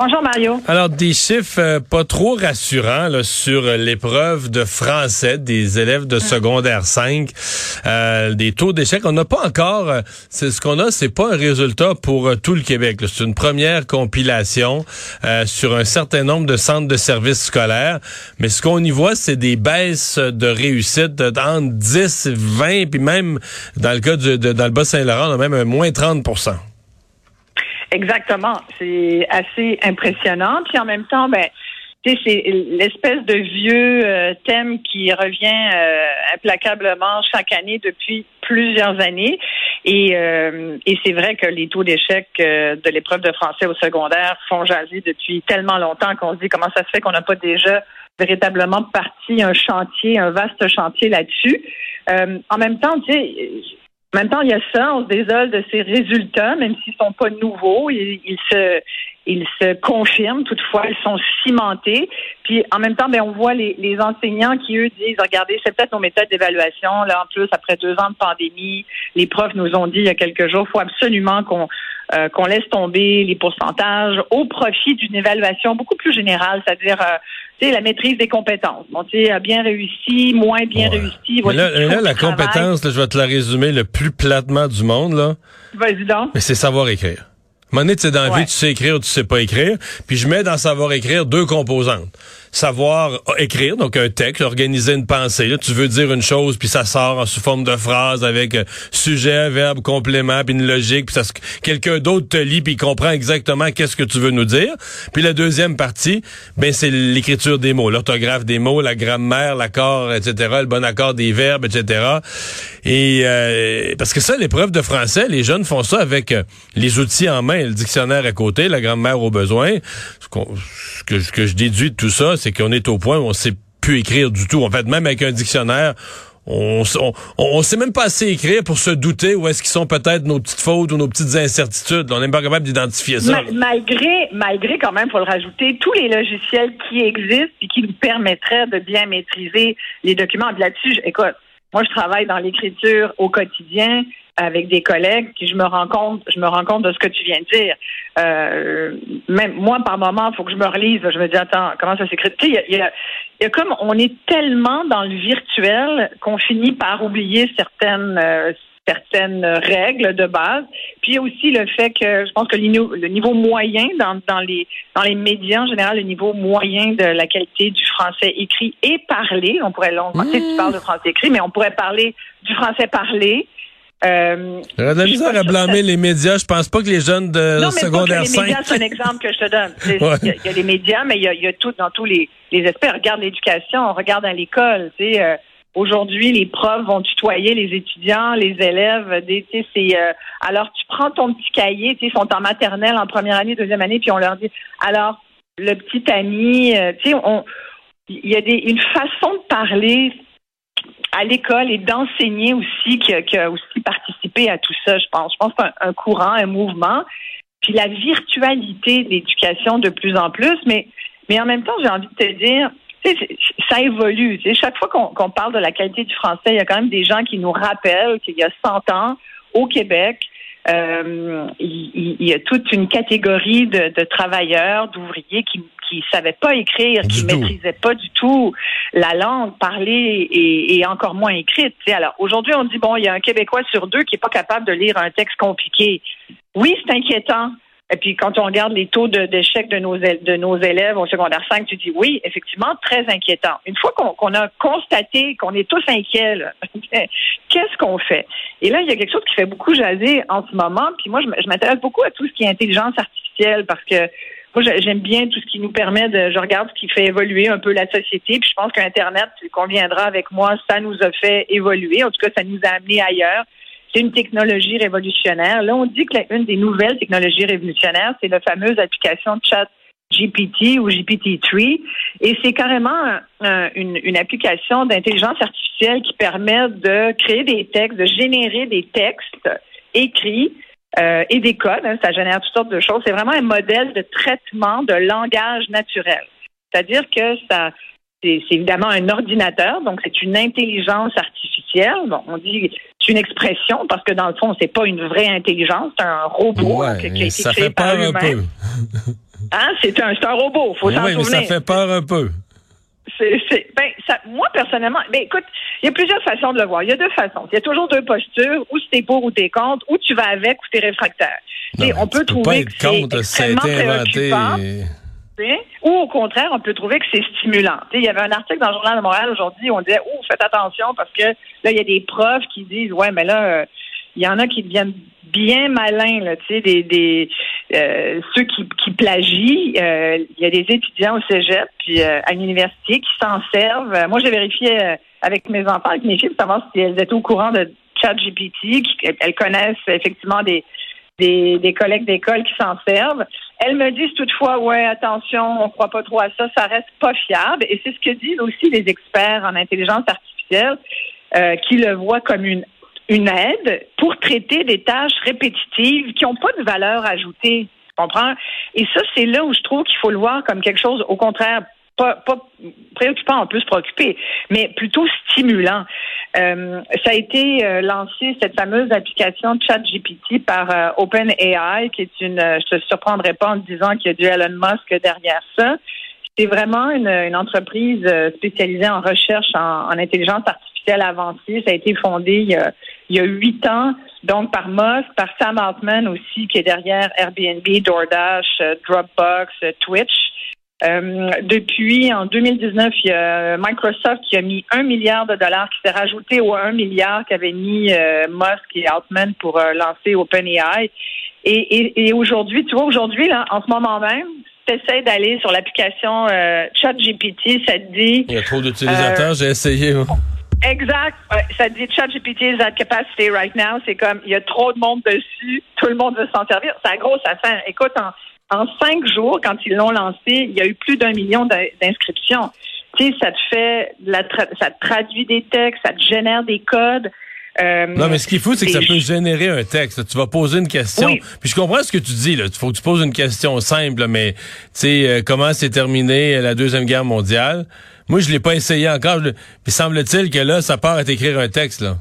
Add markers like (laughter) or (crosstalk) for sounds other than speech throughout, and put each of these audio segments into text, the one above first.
Bonjour Mario. Alors, des chiffres euh, pas trop rassurants là, sur euh, l'épreuve de français des élèves de secondaire 5, euh, des taux d'échec. On n'a pas encore, euh, c'est ce qu'on a, c'est pas un résultat pour tout le Québec. C'est une première compilation euh, sur un certain nombre de centres de services scolaires, mais ce qu'on y voit, c'est des baisses de réussite entre 10, 20, puis même dans le cas du, de, dans le Bas-Saint-Laurent, on a même un moins 30 Exactement. C'est assez impressionnant. Puis en même temps, ben, c'est l'espèce de vieux euh, thème qui revient euh, implacablement chaque année depuis plusieurs années. Et, euh, et c'est vrai que les taux d'échec euh, de l'épreuve de français au secondaire font jaser depuis tellement longtemps qu'on se dit comment ça se fait qu'on n'a pas déjà véritablement parti un chantier, un vaste chantier là-dessus. Euh, en même temps, tu sais, même temps, il y a ça, on se désole de ces résultats, même s'ils sont pas nouveaux, ils, ils se ils se confirment, toutefois, ils sont cimentés. Puis en même temps, ben, on voit les, les enseignants qui, eux, disent, regardez, c'est peut-être nos méthodes d'évaluation. Là, en plus, après deux ans de pandémie, les profs nous ont dit il y a quelques jours, il faut absolument qu'on euh, qu'on laisse tomber les pourcentages au profit d'une évaluation beaucoup plus générale, c'est-à-dire euh, tu sais, la maîtrise des compétences. Bon, tu sais, bien réussi, moins bien Ouais. réussi. Voici là, là, la compétence, là, je vais te la résumer le plus platement du monde, là. Vas-y donc. Mais c'est savoir écrire. À un moment donné, tu sais, dans la Ouais. vie, tu sais écrire ou tu sais pas écrire. Puis je mets dans savoir écrire deux composantes. Savoir écrire, donc un texte, organiser une pensée. Là, tu veux dire une chose, puis ça sort sous forme de phrase avec euh, sujet, verbe, complément, puis une logique. Puis ça, quelqu'un d'autre te lit, puis comprend exactement qu'est-ce que tu veux nous dire. Puis la deuxième partie, ben c'est l'écriture des mots, l'orthographe des mots, la grammaire, l'accord, etc., le bon accord des verbes, etc. Et euh, parce que ça, l'épreuve de français, les jeunes font ça avec euh, les outils en main, le dictionnaire à côté, la grammaire au besoin. Ce, ce que, que je déduis de tout ça, c'est qu'on est au point où on sait plus écrire du tout. En fait, même avec un dictionnaire, on, on, sait même pas assez écrire pour se douter où est-ce qu'ils sont peut-être nos petites fautes ou nos petites incertitudes. On n'est pas capable d'identifier ça. Ma- malgré, malgré quand même, faut le rajouter, tous les logiciels qui existent et qui nous permettraient de bien maîtriser les documents. Là-dessus, écoute, moi, je travaille dans l'écriture au quotidien avec des collègues, puis je me rends compte, je me rends compte de ce que tu viens de dire. Euh, même moi, par moment, il faut que je me relise. Je me dis, attends, comment ça s'écrit? Tu sais, il y y a comme, on est tellement dans le virtuel qu'on finit par oublier certaines, euh, certaines règles de base. Puis il y a aussi le fait que je pense que le niveau, moyen dans, dans les dans les médias en général, le niveau moyen de la qualité du français écrit et parlé, on pourrait longtemps, tu sais, tu parles de français écrit, mais on pourrait parler du français parlé. Euh, de la misère pas à blâmer les médias. Je pense pas que les jeunes de non, mais secondaire pas que les 5... médias, c'est un exemple que je te donne. (laughs) Il Ouais. y, a- il y a les médias, mais il y a, il y a tout dans tous les, les aspects. Regarde l'éducation, on regarde à l'école. Tu sais, euh, aujourd'hui, les profs vont tutoyer les étudiants, les élèves. Euh, alors tu prends ton petit cahier. Ils sont en maternelle, en première année, deuxième année, puis on leur dit alors le petit ami. euh, tu sais, il y a une façon de parler à l'école et d'enseigner aussi qui a, aussi participé à tout ça, je pense. Je pense qu'un un courant, un mouvement, puis la virtualité de l'éducation de plus en plus, mais, mais en même temps, j'ai envie de te dire, ça évolue. Chaque fois qu'on parle de la qualité du français, il y a quand même des gens qui nous rappellent qu'il y a 100 ans, au Québec, euh, il, y a toute une catégorie de, de travailleurs, d'ouvriers qui qui savaient pas écrire, Du qui tout. maîtrisaient pas du tout la langue parlée et, et encore moins écrite. Alors aujourd'hui, on dit bon, il y a un Québécois sur deux qui est pas capable de lire un texte compliqué. Oui, c'est inquiétant. Et puis quand on regarde les taux d'échec de, nos de nos élèves au secondaire 5, tu dis oui, effectivement, très inquiétant. Une fois qu'on a constaté qu'on est tous inquiets, (laughs) qu'est-ce qu'on fait? Et là, il y a quelque chose qui fait beaucoup jaser en ce moment. Puis moi, je m'intéresse beaucoup à tout ce qui est intelligence artificielle parce que moi, j'ai- j'aime bien tout ce qui nous permet de. Je regarde ce qui fait évoluer un peu la société. Puis je pense qu'Internet, tu conviendras avec moi, ça nous a fait évoluer. En tout cas, ça nous a amené ailleurs. C'est une technologie révolutionnaire. Là, on dit que la- une des nouvelles technologies révolutionnaires, c'est la fameuse application Chat GPT ou GPT-3. Et c'est carrément un- un- une, une application d'intelligence artificielle qui permet de créer des textes, de générer des textes écrits euh, et des codes. hein, ça génère toutes sortes de choses. C'est vraiment un modèle de traitement de langage naturel. C'est-à-dire que ça, c'est évidemment un ordinateur, donc c'est une intelligence artificielle. Bon, on dit c'est une expression parce que dans le fond, c'est pas une vraie intelligence, c'est un robot qui, a été ça créé fait par peur un lui-même. peu. (laughs) Hein, c'est un, un robot, faut s'en Oui, mais ça fait peur un peu. C'est, ben, ça, moi, personnellement, ben, écoute, il y a plusieurs façons de le voir. Il y a deux façons. Il y a toujours deux postures, ou si t'es pour ou t'es contre, ou tu vas avec ou t'es réfractaire. Non, on peut tu trouver pas que c'est extrêmement inventé. préoccupant, ou au contraire, on peut trouver que c'est stimulant. Tu sais, il y avait un article dans le Journal de Montréal aujourd'hui où on disait, oh, faites attention parce que là, il y a des profs qui disent, ouais, mais là, euh, il y en a qui deviennent bien malins, là, tu sais, des, des euh, ceux qui, qui plagient. euh, Il y a des étudiants au cégep puis euh, à l'université qui s'en servent. Euh, moi, j'ai vérifié avec mes enfants, avec mes filles, pour savoir si elles étaient au courant de ChatGPT. qui- Elles connaissent effectivement des, des, des collègues d'école qui s'en servent. Elles me disent toutefois, ouais, attention, on croit pas trop à ça, ça reste pas fiable. Et c'est ce que disent aussi les experts en intelligence artificielle, euh, qui le voient comme une une aide pour traiter des tâches répétitives qui n'ont pas de valeur ajoutée. Tu comprends? Et ça, c'est là où je trouve qu'il faut le voir comme quelque chose, au contraire, pas, pas préoccupant, on peut se préoccuper, mais plutôt stimulant. Euh, ça a été euh, lancé, cette fameuse application ChatGPT par euh, OpenAI, qui est une, euh, je te surprendrai pas en te disant qu'il y a du Elon Musk derrière ça. C'est vraiment une, une entreprise euh, spécialisée en recherche en, en intelligence artificielle avancée. Ça a été fondé il y a, il y a huit ans, donc par Musk, par Sam Altman aussi, qui est derrière Airbnb, DoorDash, euh, Dropbox, Twitch. Euh, depuis, en 2019, il y a Microsoft qui a mis un milliard de dollars qui s'est rajouté aux un milliard qu'avaient mis euh, Musk et Altman pour euh, lancer OpenAI. Et, et, et aujourd'hui, tu vois, aujourd'hui, là, en ce moment même, tu essaies d'aller sur l'application euh, ChatGPT, ça te dit Il y a trop d'utilisateurs, j'ai essayé. moi. Exact. Ça dit ChatGPT is at capacity right now. C'est comme il y a trop de monde dessus, tout le monde veut s'en servir. Ça gros, ça fait. Écoute, en, en cinq jours, quand ils l'ont lancé, il y a eu plus d'un million d'in- d'inscriptions. Tu sais, ça te fait, la tra- ça te traduit des textes, ça te génère des codes. Euh, Non, mais ce qu'il faut, c'est que ça peut générer un texte. Tu vas poser une question. Oui. Puis je comprends ce que tu dis. Il faut que tu poses une question simple, mais tu sais, euh, comment s'est terminée la Deuxième Guerre mondiale? Moi, je l'ai pas essayé encore. Je- Puis semble-t-il que là, ça part à t'écrire un texte. là.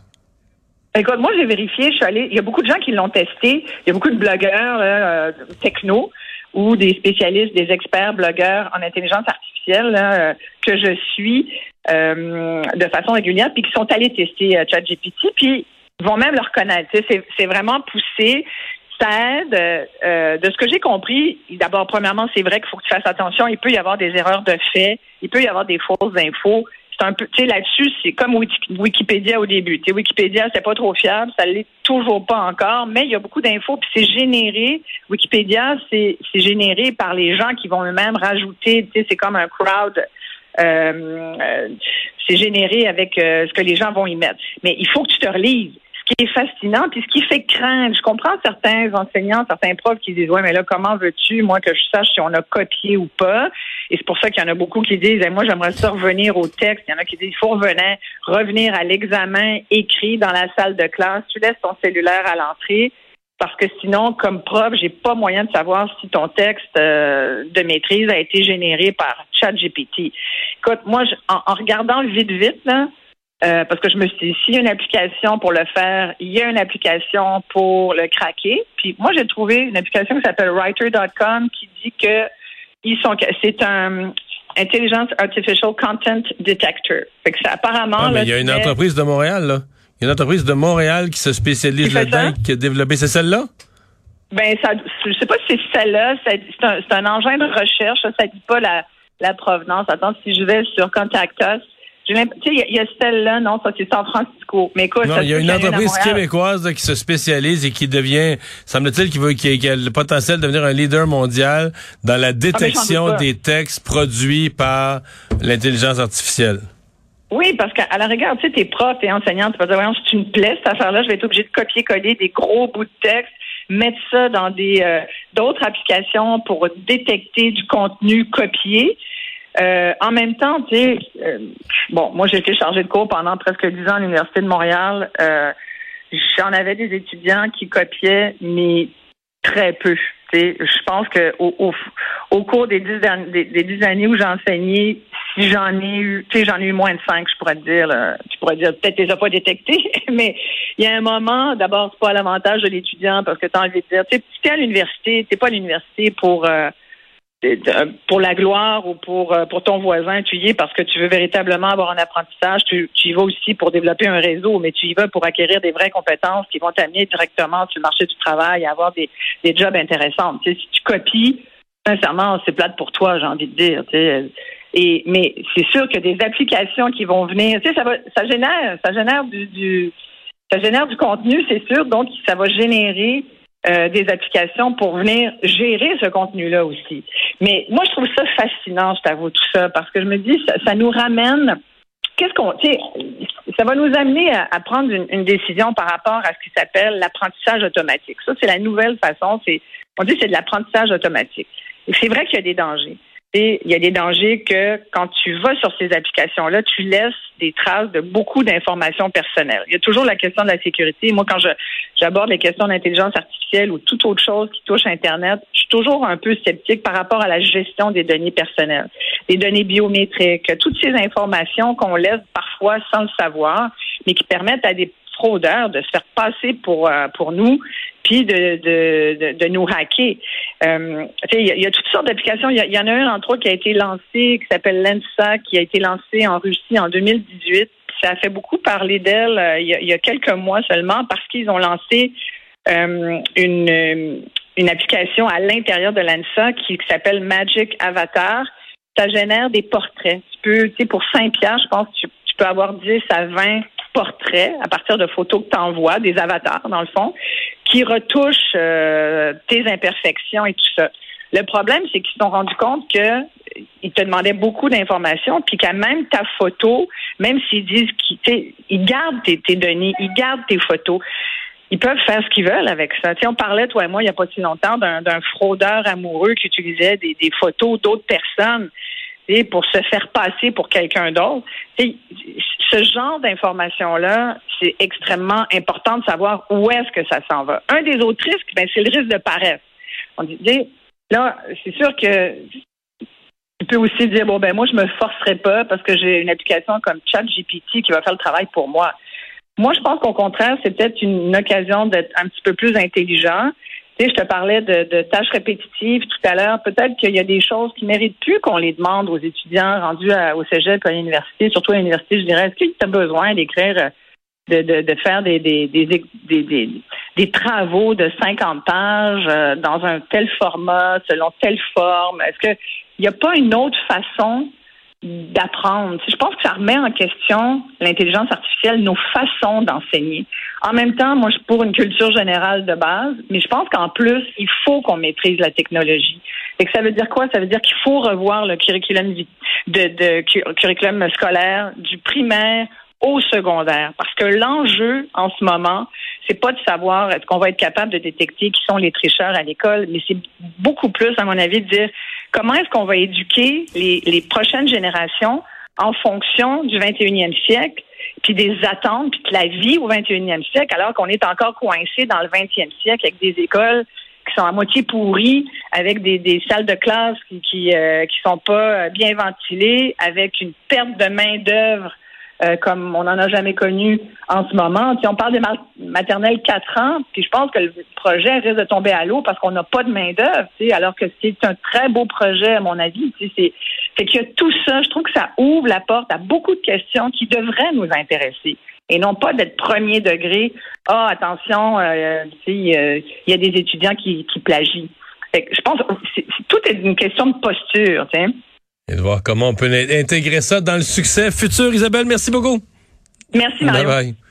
Écoute, moi, j'ai vérifié, je suis allée, il y a beaucoup de gens qui l'ont testé. Il y a beaucoup de blogueurs euh, techno ou des spécialistes, des experts blogueurs en intelligence artificielle euh, que je suis euh, de façon régulière, puis qui sont allés tester euh, ChatGPT, puis vont même le reconnaître. C'est, vraiment poussé. Ça aide. de ce que j'ai compris, d'abord, premièrement, c'est vrai qu'il faut que tu fasses attention. Il peut y avoir des erreurs de fait. Il peut y avoir des fausses infos. C'est un peu, tu sais, là-dessus, c'est comme Wiki- Wikipédia au début. Tu sais, Wikipédia, c'est pas trop fiable, ça l'est toujours pas encore, mais il y a beaucoup d'infos, puis c'est généré. Wikipédia, c'est c'est généré par les gens qui vont eux-mêmes rajouter. Tu sais, c'est comme un crowd. euh, euh, c'est généré avec euh, ce que les gens vont y mettre. Mais il faut que tu te relises ce qui est fascinant, puis ce qui fait craindre. Je comprends certains enseignants, certains profs qui disent Ouais, mais là, comment veux-tu, moi, que je sache si on a copié ou pas? Et c'est pour ça qu'il y en a beaucoup qui disent Eh, Moi, j'aimerais ça revenir au texte. Il y en a qui disent Il faut revenir, revenir à l'examen écrit dans la salle de classe. Tu laisses ton cellulaire à l'entrée. Parce que sinon, comme prof, j'ai pas moyen de savoir si ton texte euh, de maîtrise a été généré par ChatGPT. Écoute, moi, en, en regardant vite, vite, là, euh, parce que je me suis dit, s'il y a une application pour le faire, il y a une application pour le craquer. Puis moi, j'ai trouvé une application qui s'appelle Writer.com qui dit que ils sont, c'est un Intelligence Artificial Content Detector. Fait que ça, apparemment, Ah, mais il y a une entreprise de Montréal, là. Il y a une entreprise de Montréal qui se spécialise là-dedans, qui a développé. C'est celle-là? Ben, ça, je sais pas si c'est celle-là. C'est un, engin de recherche. Ça, dit pas la, la provenance. Attends, si je vais sur Contact Us, tu sais, il y a- il y, a celle-là. Non, ça, c'est San Francisco. Mais écoute, il y a une entreprise québécoise qui se spécialise et qui devient, semble-t-il, qui, veut, qui, qui a le potentiel de devenir un leader mondial dans la détection doute pas. des textes produits par l'intelligence artificielle. Oui, parce qu'à la rigueur, tu sais, t'es prof et enseignante, tu vas dire, voyons, si tu me plais, cette affaire-là, je vais être obligé de copier-coller des gros bouts de texte, mettre ça dans des euh, d'autres applications pour détecter du contenu copié. Euh, en même temps, tu sais, euh, bon, moi j'ai été chargée de cours pendant presque dix ans à l'Université de Montréal. Euh, j'en avais des étudiants qui copiaient, mais très peu. je pense que au, au, cours des dix, des, dix années où j'ai enseigné, si j'en ai eu, tu sais, j'en ai eu moins de cinq, je pourrais te dire. tu pourrais dire, peut-être les as pas détectés, (laughs) mais il y a un moment, d'abord, c'est pas l'avantage de l'étudiant parce que tu as envie de dire, tu es à l'université, t'es pas à l'université pour euh, pour la gloire ou pour euh, pour ton voisin, tu y es parce que tu veux véritablement avoir un apprentissage. Tu, y vas aussi pour développer un réseau, mais tu y vas pour acquérir des vraies compétences qui vont t'amener directement sur le marché du travail à avoir des, des jobs intéressants. Si tu copies, sincèrement, c'est plate pour toi, j'ai envie de dire. Et mais c'est sûr que des applications qui vont venir, tu sais, ça ça génère, ça génère du, du ça génère du contenu, c'est sûr. Donc, ça va générer euh, des applications pour venir gérer ce contenu-là aussi. Mais moi, je trouve ça fascinant, je t'avoue, tout ça, parce que je me dis, ça, nous ramène. Qu'est-ce qu'on, ça va nous amener à, prendre une, décision par rapport à ce qui s'appelle l'apprentissage automatique. Ça, c'est la nouvelle façon. On dit, c'est de l'apprentissage automatique. C'est vrai qu'il y a des dangers il y a des dangers que quand tu vas sur ces applications-là, tu laisses des traces de beaucoup d'informations personnelles. Il y a toujours la question de la sécurité. Moi, quand j'aborde les questions d'intelligence artificielle ou toute autre chose qui touche Internet, je suis toujours un peu sceptique par rapport à la gestion des données personnelles, des données biométriques, toutes ces informations qu'on laisse parfois sans le savoir, mais qui permettent à des fraudeurs de se faire passer pour euh, pour nous puis de, de, nous hacker. Euh, il y, a toutes sortes d'applications. Il y, en a une, entre autres, qui a été lancée, qui s'appelle Lensa, qui a été lancée en Russie en 2018. Ça a fait beaucoup parler d'elle euh, il, y a quelques mois seulement parce qu'ils ont lancé une, une application à l'intérieur de Lensa qui, s'appelle Magic Avatar. Ça génère des portraits. Tu peux, tu sais, pour 5 piastres, je pense, tu, tu peux avoir 10 à 20 portraits à partir de photos que tu envoies, des avatars dans le fond, qui retouchent euh, tes imperfections et tout ça. Le problème, c'est qu'ils se sont rendus compte que ils te demandaient beaucoup d'informations, puis qu'à même ta photo, même s'ils disent qu'ils gardent tes, données, ils gardent tes photos, ils peuvent faire ce qu'ils veulent avec ça. On parlait, toi et moi, il n'y a pas si longtemps, d'un fraudeur amoureux qui utilisait des photos d'autres personnes pour se faire passer pour quelqu'un d'autre. Ce genre d'informations-là, c'est extrêmement important de savoir où est-ce que ça s'en va. Un des autres risques, ben, c'est le risque de paresse. On dit, là, c'est sûr que tu peux aussi dire, bon, ben moi, je me forcerai pas parce que j'ai une application comme ChatGPT qui va faire le travail pour moi. Moi, je pense qu'au contraire, c'est peut-être une occasion d'être un petit peu plus intelligent je te parlais de, tâches répétitives tout à l'heure. Peut-être qu'il y a des choses qui méritent plus qu'on les demande aux étudiants rendus au cégep à l'université, surtout à l'université, je dirais. Est-ce que tu as besoin d'écrire, de, de, faire des, des, des, des, travaux de 50 pages euh, dans un tel format, selon telle forme? Est-ce qu'il n'y a pas une autre façon d'apprendre. Je pense que ça remet en question l'intelligence artificielle, nos façons d'enseigner. En même temps, moi, je suis pour une culture générale de base, mais je pense qu'en plus, il faut qu'on maîtrise la technologie. Et que ça veut dire quoi? Ça veut dire qu'il faut revoir le curriculum de, curriculum scolaire du primaire au secondaire. Parce que l'enjeu en ce moment, c'est pas de savoir est-ce qu'on va être capable de détecter qui sont les tricheurs à l'école, mais c'est beaucoup plus, à mon avis, de dire comment est-ce qu'on va éduquer les, prochaines générations en fonction du 21e siècle, puis des attentes, puis de la vie au 21e siècle, alors qu'on est encore coincé dans le 20e siècle avec des écoles qui sont à moitié pourries, avec des, salles de classe qui qui, euh, qui sont pas bien ventilées, avec une perte de main d'œuvre euh, comme on n'en a jamais connu en ce moment. Si on parle des maternelles 4 ans, puis je pense que le projet risque de tomber à l'eau parce qu'on n'a pas de main-d'œuvre, alors que c'est un très beau projet, à mon avis. C'est fait qu'il y a tout ça. Je trouve que ça ouvre la porte à beaucoup de questions qui devraient nous intéresser et non pas d'être premier degré. Ah, attention, euh, il y a des étudiants qui, qui plagient. je pense que tout est une question de posture. sais. Et de voir comment on peut intégrer ça dans le succès futur. Isabelle, merci beaucoup. Merci, Mario. Bye bye.